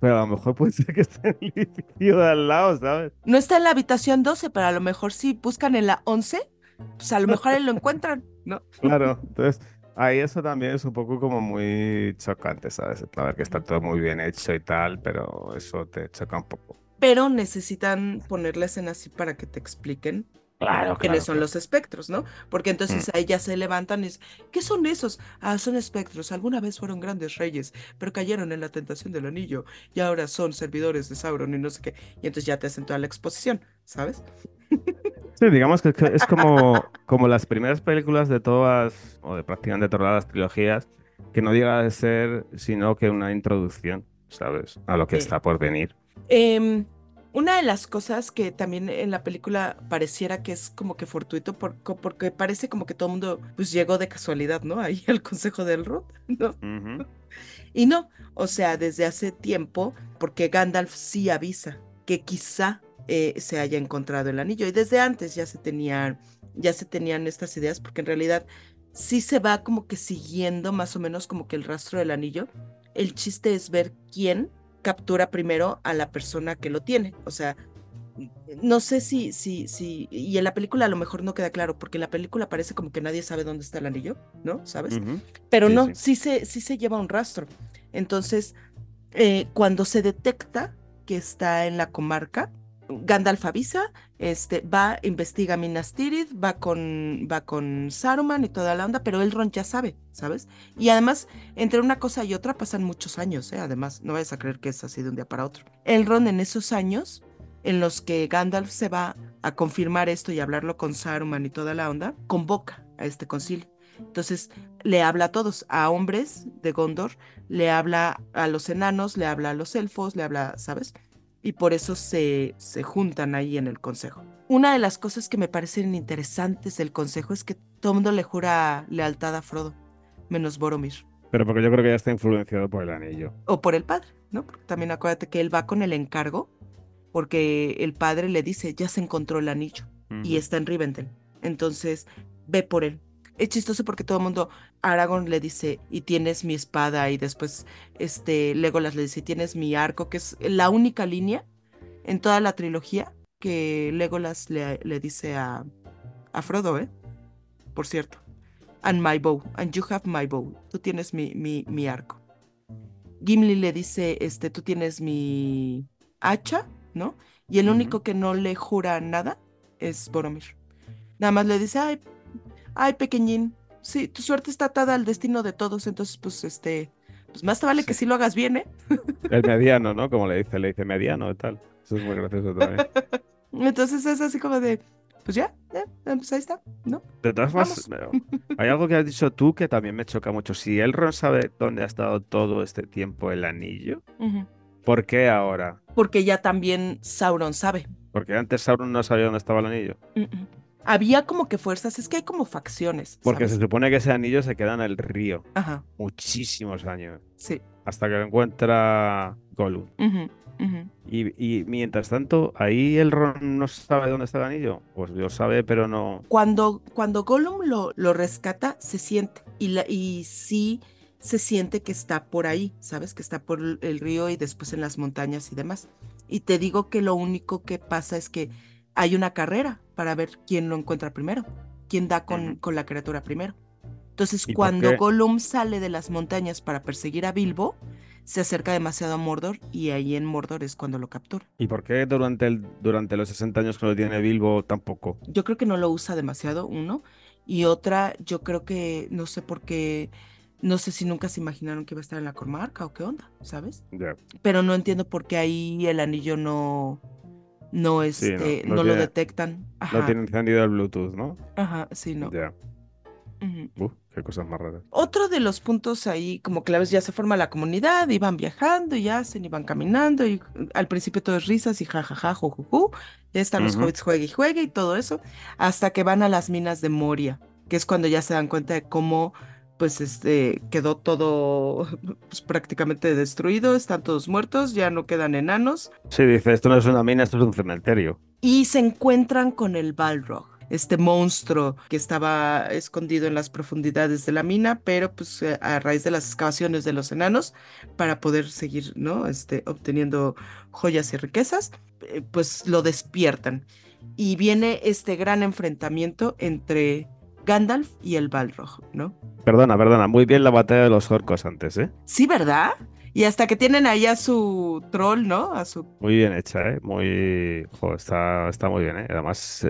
pero a lo mejor puede ser que esté en el edificio de al lado, ¿sabes? No está en la habitación 12, pero a lo mejor si buscan en la 11, pues a lo mejor ahí lo encuentran, ¿no? Claro, entonces ahí eso también es un poco como muy chocante, ¿sabes? A ver que está todo muy bien hecho y tal, pero eso te choca un poco. pero necesitan poner la escena así para que te expliquen Claro, quiénes son los espectros, ¿no? Porque entonces ahí ya se levantan y dicen, ¿qué son esos? Ah, son espectros. Alguna vez fueron grandes reyes, pero cayeron en la tentación del anillo y ahora son servidores de Sauron y no sé qué. Y entonces ya te hacen toda la exposición, ¿sabes? Sí, digamos que es como, como las primeras películas de todas, o de prácticamente todas las trilogías, que no llega a ser sino que una introducción, ¿sabes? A lo que Sí. está por venir. Em, una de las cosas que también en la película pareciera que es como que fortuito, porque parece como que todo el mundo pues llegó de casualidad, ¿no? Ahí *laughs* al consejo del Rod, ¿no? Y no, o sea, desde hace tiempo, porque Gandalf sí avisa que quizá eh, se haya encontrado el anillo. Y desde antes ya se tenían, ya se tenían estas ideas, porque en realidad sí se va como que siguiendo más o menos como que el rastro del anillo. El chiste es ver quién captura primero a la persona que lo tiene. O sea, no sé si, si, si, y en la película a lo mejor no queda claro, porque en la película parece como que nadie sabe dónde está el anillo, ¿no? ¿Sabes? Pero Sí, no, sí. sí. se, sí se lleva un rastro. Entonces, eh, cuando se detecta que está en la comarca, Gandalf avisa, este, va, investiga Minas Tirith, va con, va con Saruman y toda la onda, pero Elrond ya sabe, ¿sabes? Y además, entre una cosa y otra pasan muchos años, ¿eh? Además, no vayas a creer que es así de un día para otro. Elrond en esos años en los que Gandalf se va a confirmar esto y hablarlo con Saruman y toda la onda, convoca a este concilio. Entonces le habla a todos, a hombres de Gondor, le habla a los enanos, le habla a los elfos, le habla, ¿sabes? Y por eso se, se juntan ahí en el consejo. Una de las cosas que me parecen interesantes del consejo es que todo el mundo le jura lealtad a Frodo, menos Boromir. Pero porque yo creo que ya está influenciado por el anillo. O por el padre, ¿no? Porque también acuérdate que él va con el encargo, porque el padre le dice, ya se encontró el anillo y está en Rivendell. Entonces, ve por él. Es chistoso porque todo el mundo, Aragorn le dice, y tienes mi espada, y después este Legolas le dice, y tienes mi arco, que es la única línea en toda la trilogía que Legolas le, le dice a, a Frodo, ¿eh? Por cierto. And my bow, and you have my bow. Tú tienes mi, mi, mi arco. Gimli le dice, este, tú tienes mi hacha, ¿no? Y el único que no le jura nada es Boromir. Nada más le dice, ay, ay, pequeñín, sí, tu suerte está atada al destino de todos, entonces, pues, este, pues más te vale que Sí. lo hagas bien, ¿eh? El mediano, ¿no? Como le dice, le dice mediano y tal. Eso es muy gracioso también. *laughs* Entonces es así como de, pues ya, eh, pues ahí está, ¿no? De todas formas, hay algo que has dicho tú que también me choca mucho. Si Elrond sabe dónde ha estado todo este tiempo el anillo, ¿por qué ahora? Porque ya también Sauron sabe. Porque antes Sauron no sabía dónde estaba el anillo. Había como que fuerzas, es que hay como facciones. Porque se supone que ese anillo se queda en el río. Ajá. Muchísimos años. Sí. Hasta que lo encuentra Gollum. y, mientras tanto, ahí el Ron no sabe dónde está el anillo. Pues lo sabe, pero no. Cuando, cuando Gollum lo, lo rescata, se siente. Y, la, y sí se siente que está por ahí, ¿sabes? Que está por el río y después en las montañas y demás. Y te digo que lo único que pasa es que hay una carrera para ver quién lo encuentra primero, quién da con, con la criatura primero. Entonces, cuando Gollum sale de las montañas para perseguir a Bilbo, se acerca demasiado a Mordor y ahí en Mordor es cuando lo captura. ¿Y por qué durante, el, durante los 60 años que lo tiene Bilbo tampoco? Yo creo que no lo usa demasiado, uno. Y otra, yo creo que no sé por qué, no sé si nunca se imaginaron que iba a estar en la comarca o qué onda, ¿sabes? Pero no entiendo por qué ahí el anillo no, no, este, no, lo detectan. No tiene encendido el Bluetooth, ¿no? Ajá, sí, no. Ya. qué cosas más raras. Otro de los puntos ahí, como claves, ya se forma la comunidad, y van viajando, y hacen, y van caminando, y al principio todo es risas y jajaja, jujuju. Ya están los hobbits, juegue y juegue y todo eso, hasta que van a las minas de Moria, que es cuando ya se dan cuenta de cómo pues este quedó todo pues, prácticamente destruido, están todos muertos, ya no quedan enanos. Sí, dice, esto no es una mina, esto es un cementerio. Y se encuentran con el Balrog, este monstruo que estaba escondido en las profundidades de la mina, pero pues eh, a raíz de las excavaciones de los enanos, para poder seguir, ¿no? Este, obteniendo joyas y riquezas, eh, pues lo despiertan. Y viene este gran enfrentamiento entre Gandalf y el Balrog, ¿no? Perdona, perdona, muy bien la batalla de los orcos antes, ¿eh? Sí, ¿verdad? Y hasta que tienen ahí a su troll, ¿no? A su... Muy bien hecha, ¿eh? Muy... Jo, está, está muy bien, ¿eh? Además,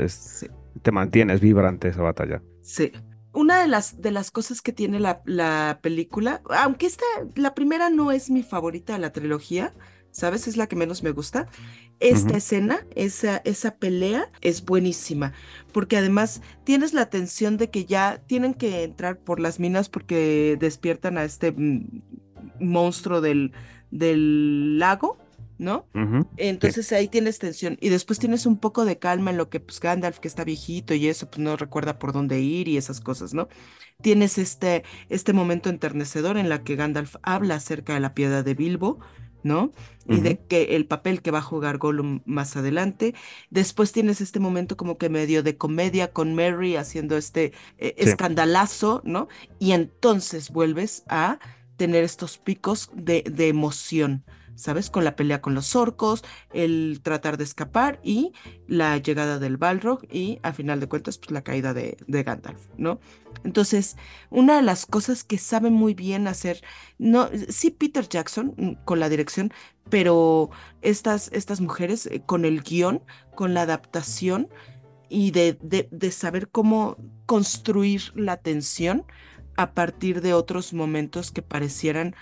te mantienes vibrante esa batalla. Sí. Una de las, de las cosas que tiene la, la película, aunque esta, la primera no es mi favorita de la trilogía, ¿sabes? Es la que menos me gusta. Esta escena, esa, esa pelea es buenísima, porque además tienes la tensión de que ya tienen que entrar por las minas porque despiertan a este mm, monstruo del, del lago, ¿no? Entonces ahí tienes tensión y después tienes un poco de calma en lo que pues Gandalf que está viejito y eso pues no recuerda por dónde ir y esas cosas, ¿no? Tienes este, este momento enternecedor en la que Gandalf habla acerca de la piedad de Bilbo, ¿no? Y de que el papel que va a jugar Gollum más adelante. Después tienes este momento como que medio de comedia con Mary haciendo este eh, escandalazo, ¿no? Y entonces vuelves a tener estos picos de, de emoción, ¿sabes? Con la pelea con los orcos, el tratar de escapar y la llegada del Balrog y a final de cuentas pues la caída de, de Gandalf, ¿no? Entonces, una de las cosas que sabe muy bien hacer, no, sí Peter Jackson mm, con la dirección, pero estas, estas mujeres eh, con el guion, con la adaptación y de, de, de saber cómo construir la tensión a partir de otros momentos que parecieran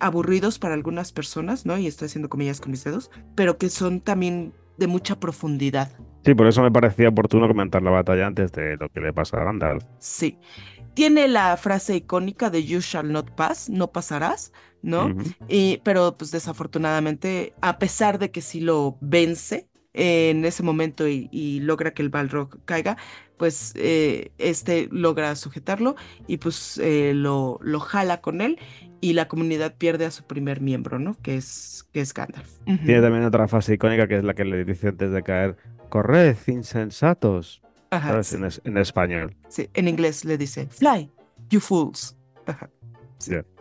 aburridos para algunas personas, ¿no? Y estoy haciendo comillas con mis dedos, pero que son también de mucha profundidad. Sí, por eso me parecía oportuno comentar la batalla antes de lo que le pasa a Gandalf. Sí. Tiene la frase icónica de You shall not pass, no pasarás, ¿no? y, pero pues desafortunadamente, a pesar de que sí lo vence en ese momento y, logra que el Balrog caiga, pues eh, este logra sujetarlo y pues eh, lo, lo jala con él y la comunidad pierde a su primer miembro, ¿no? Que es, que es Gandalf. Tiene también otra frase icónica que es la que le dice antes de caer, corred, insensatos. Ajá, En, español. Sí, en inglés le dice, fly, you fools. Ajá.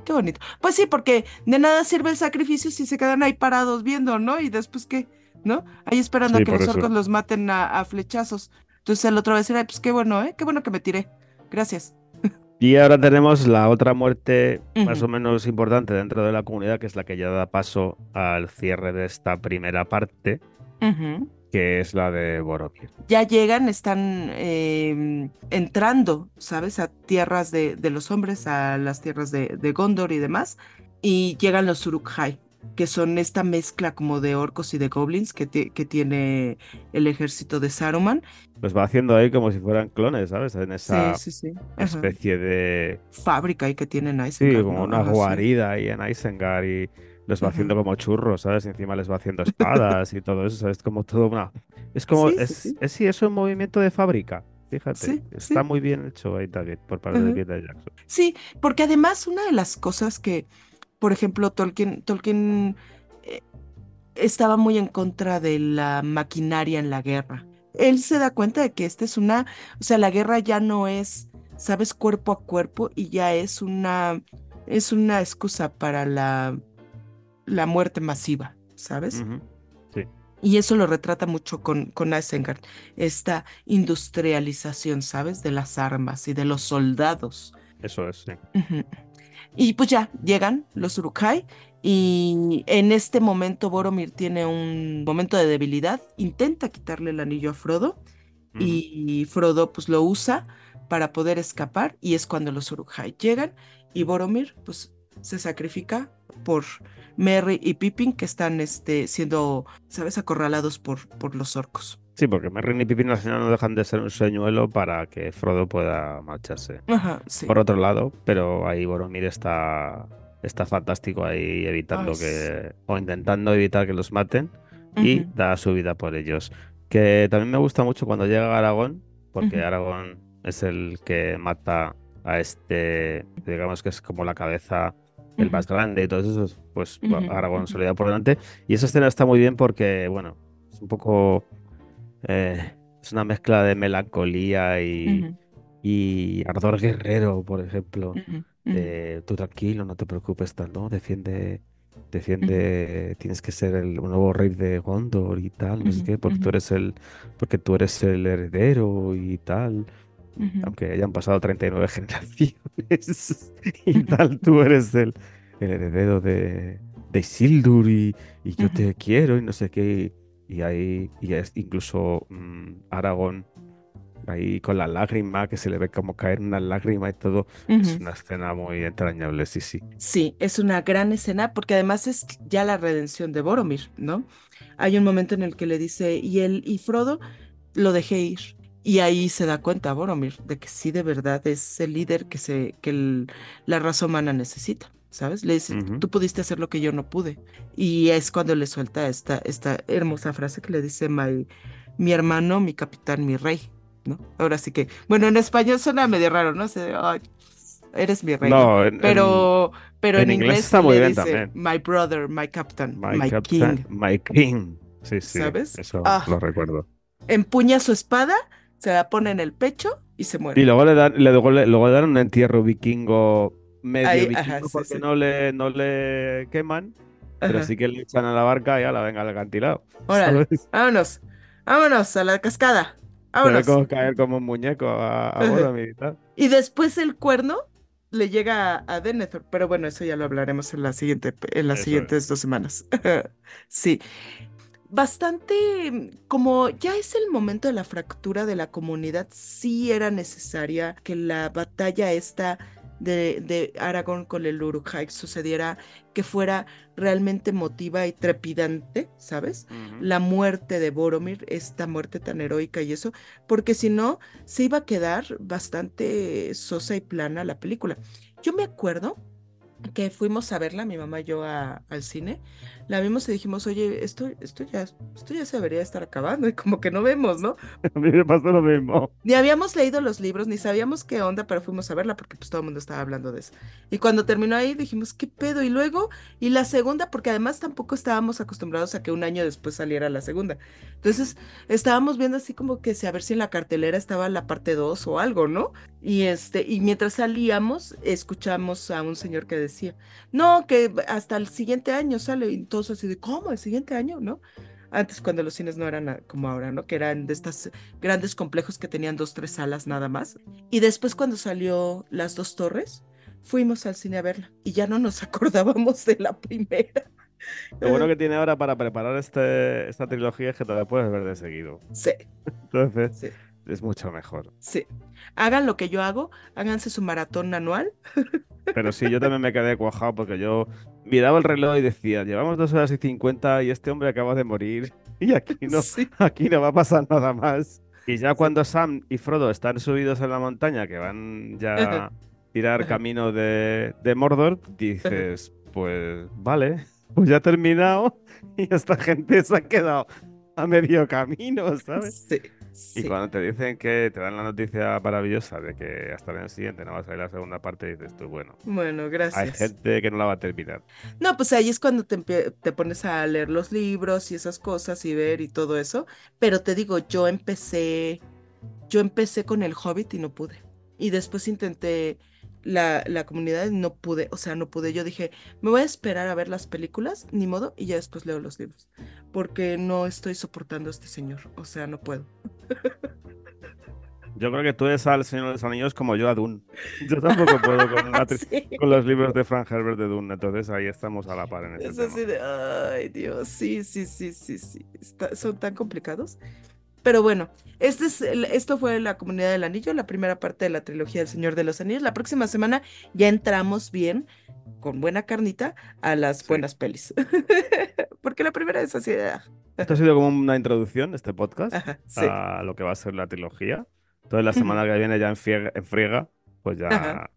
Qué bonito. Pues sí, porque de nada sirve el sacrificio si se quedan ahí parados viendo, ¿no? Y después qué, ¿no? Ahí esperando a que los orcos los maten a, flechazos. Entonces el otro va a decir, pues qué bueno, ¿eh? Qué bueno que me tiré. Gracias. *laughs* Y ahora tenemos la otra muerte más o menos importante dentro de la comunidad, que es la que ya da paso al cierre de esta primera parte, que es la de Boromir. Ya llegan, están em, entrando, ¿sabes? A tierras de, los hombres, a las tierras de, Gondor y demás, y llegan los Uruk-hai, que son esta mezcla como de orcos y de goblins que, que tiene el ejército de Saruman. Los va haciendo ahí como si fueran clones, ¿sabes? En esa especie de... Fábrica ahí que tienen Isengard. Sí, como una guarida ahí en Isengard y los va haciendo como churros, ¿sabes? Y encima les va haciendo espadas y todo eso, ¿sabes? Como todo una... Es como... es, es, sí, es un movimiento de fábrica. Fíjate, está muy bien hecho ahí también por parte de Peter Jackson. Sí, porque además una de las cosas que, por ejemplo, Tolkien, Tolkien eh, estaba muy en contra de la maquinaria en la guerra. Él se da cuenta de que esta es una, o sea, la guerra ya no es, sabes, cuerpo a cuerpo y ya es una, es una excusa para la, la muerte masiva, ¿sabes? Y eso lo retrata mucho con, con Isengard, esta industrialización, ¿sabes? De las armas y de los soldados. Eso es, sí. Y pues ya llegan los Urukai y en este momento Boromir tiene un momento de debilidad, intenta quitarle el anillo a Frodo y Frodo pues lo usa para poder escapar y es cuando los Urukai llegan y Boromir pues se sacrifica por Merry y Pippin que están este, siendo, ¿sabes?, acorralados por, por los orcos. Sí, porque Merry y Pippin al final no dejan de ser un señuelo para que Frodo pueda marcharse. Ajá, sí. Por otro lado, pero ahí Boromir está, está fantástico ahí evitando que, o intentando evitar que los maten y da su vida por ellos. Que también me gusta mucho cuando llega Aragón, porque Aragón es el que mata a este, digamos que es como la cabeza el más grande y todo eso, pues Aragón se le da por delante. Y esa escena está muy bien porque, bueno, es un poco. Eh, es una mezcla de melancolía y, y ardor guerrero, por ejemplo. tú tranquilo, no te preocupes, tal, ¿no? Defiende. Defiende, tienes que ser el nuevo rey de Gondor y tal, no sé qué, porque tú eres el, porque tú eres el heredero y tal aunque hayan pasado 39 *laughs* generaciones y tal, tú eres el, heredero de, de Isildur y, yo te quiero y no sé qué. Y ahí y es incluso mm, Aragón ahí con la lágrima, que se le ve como caer una lágrima y todo. Es una escena muy entrañable, sí, sí. Sí, es una gran escena porque además es ya la redención de Boromir, ¿no? Hay un momento en el que le dice, y él y Frodo lo dejé ir. Y ahí se da cuenta Boromir de que sí de verdad es el líder que, se, que la raza humana necesita, ¿sabes? Le dice, tú pudiste hacer lo que yo no pude. Y es cuando le suelta esta, esta hermosa frase que le dice mi hermano, mi capitán, mi rey, ¿no? Ahora sí que, bueno, en español suena medio raro, ¿no? Se, eres mi rey. No, pero, en, pero en, inglés, está muy bien dice, también. My brother, my captain, my, king. My king. Sí, sí. ¿Sabes? Eso ah. lo recuerdo. Empuña su espada se la pone en el pecho y se muere. Y luego le dan, luego le, dan un entierro vikingo medio vikingo porque No, le, no le queman, pero sí que le echan a la barca y a la venga al acantilado. *laughs* Órale, vámonos, vámonos a la cascada. Vámonos. como caer como un muñeco a, a militar. Y después el cuerno le llega a, Denethor, pero bueno, eso ya lo hablaremos en la siguiente, en las siguientes dos semanas. *laughs* sí bastante, como ya es el momento de la fractura de la comunidad, sí era necesaria que la batalla esta de, de Aragón con el Uruk-hai sucediera, que fuera realmente emotiva y trepidante, ¿sabes? La muerte de Boromir, esta muerte tan heroica y eso, porque si no, se iba a quedar bastante sosa y plana la película. Yo me acuerdo que fuimos a verla, mi mamá y yo, al cine, la vimos y dijimos, oye, esto, esto, ya, esto ya se debería estar acabando y como que no vemos, ¿no? *laughs* A mí me pasó lo mismo. Ni habíamos leído los libros, ni sabíamos qué onda, pero fuimos a verla porque pues todo el mundo estaba hablando de eso. Y cuando terminó ahí dijimos, ¿qué pedo? Y luego, y la segunda, porque además tampoco estábamos acostumbrados a que un año después saliera la segunda. Entonces estábamos viendo así como que si a ver si en la cartelera estaba la parte 2 o algo, ¿no? Y este, y mientras salíamos, escuchamos a un señor que decía, no, que hasta el siguiente año sale. Y todos así de, ¿cómo? ¿El siguiente año? ¿No? Antes cuando los cines no eran como ahora, ¿no? Que eran de estos grandes complejos que tenían dos, tres salas nada más. Y después cuando salió Las Dos Torres, fuimos al cine a verla y ya no nos *laughs* acordábamos de la primera. Lo bueno que tiene ahora para preparar este, esta trilogía es que te la puedes ver de seguido. Sí. *laughs* Entonces, es mucho mejor. Sí. Hagan lo que yo hago, háganse su maratón anual. Pero sí, yo también me quedé cuajado porque yo miraba el reloj y decía, llevamos dos horas y cincuenta y este hombre acaba de morir *laughs* y aquí no, Sí. aquí no va a pasar nada más. Y ya cuando Sam y Frodo están subidos en la montaña, que van ya a tirar camino de, de Mordor, dices, pues vale, pues ya ha terminado *laughs* y esta gente se ha quedado a medio camino, ¿sabes? Sí. Y sí. cuando te dicen que te dan la noticia maravillosa de que hasta el año siguiente no va a salir la segunda parte, dices tú, bueno, Bueno, hay gracias. gente que no la va a terminar. No, pues ahí es cuando te, te pones a leer los libros y esas cosas y ver y todo eso. Pero te digo, yo empecé, yo empecé con el Hobbit y no pude. Y después intenté la, la comunidad no pude, o sea, no pude. Yo dije, me voy a esperar a ver las películas, ni modo, y ya después leo los libros. Porque no estoy soportando a este señor, o sea, no puedo. Yo creo que tú eres al Señor de los Anillos como yo a Dune. *laughs* Yo tampoco puedo con, tri- Sí. con los libros de Frank Herbert de Dune, entonces ahí estamos a la par en ese Es tema. así de, ay Dios, sí, sí, sí, sí, sí, está- son tan complicados. Pero bueno, este es esto fue la Comunidad del Anillo, la primera parte de la trilogía del Señor de los Anillos. La próxima semana ya entramos bien, con buena carnita, a las Sí. buenas pelis. *laughs* Porque la primera es así ah, Esto ha sido como una introducción, este podcast, ajá, sí, a lo que va a ser la trilogía. Entonces la semana que viene ya en friega, en friega, pues ya Ajá.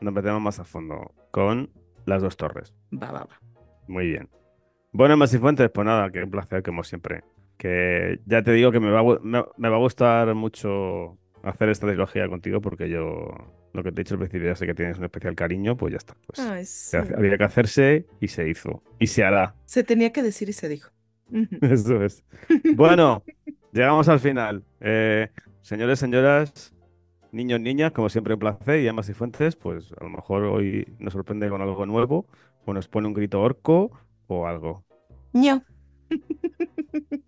nos metemos más a fondo con las dos torres. va, va, va. Muy bien. Bueno, más y fuentes, pues nada, que un placer como siempre. Que ya te digo que me va, a me, me va a gustar mucho hacer esta trilogía contigo porque yo, lo que te he dicho al principio, ya sé que tienes un especial cariño, pues ya está. Pues Ay, sí. había que hacerse y se hizo. Y se hará. Se tenía que decir y se dijo. *laughs* Eso es. *laughs* Bueno, llegamos al final. Eh, señores, señoras, niños, niñas, como siempre un placer. Y Amas y Fuentes, pues a lo mejor hoy nos sorprende con algo nuevo o nos pone un grito orco o algo. Ño. *laughs*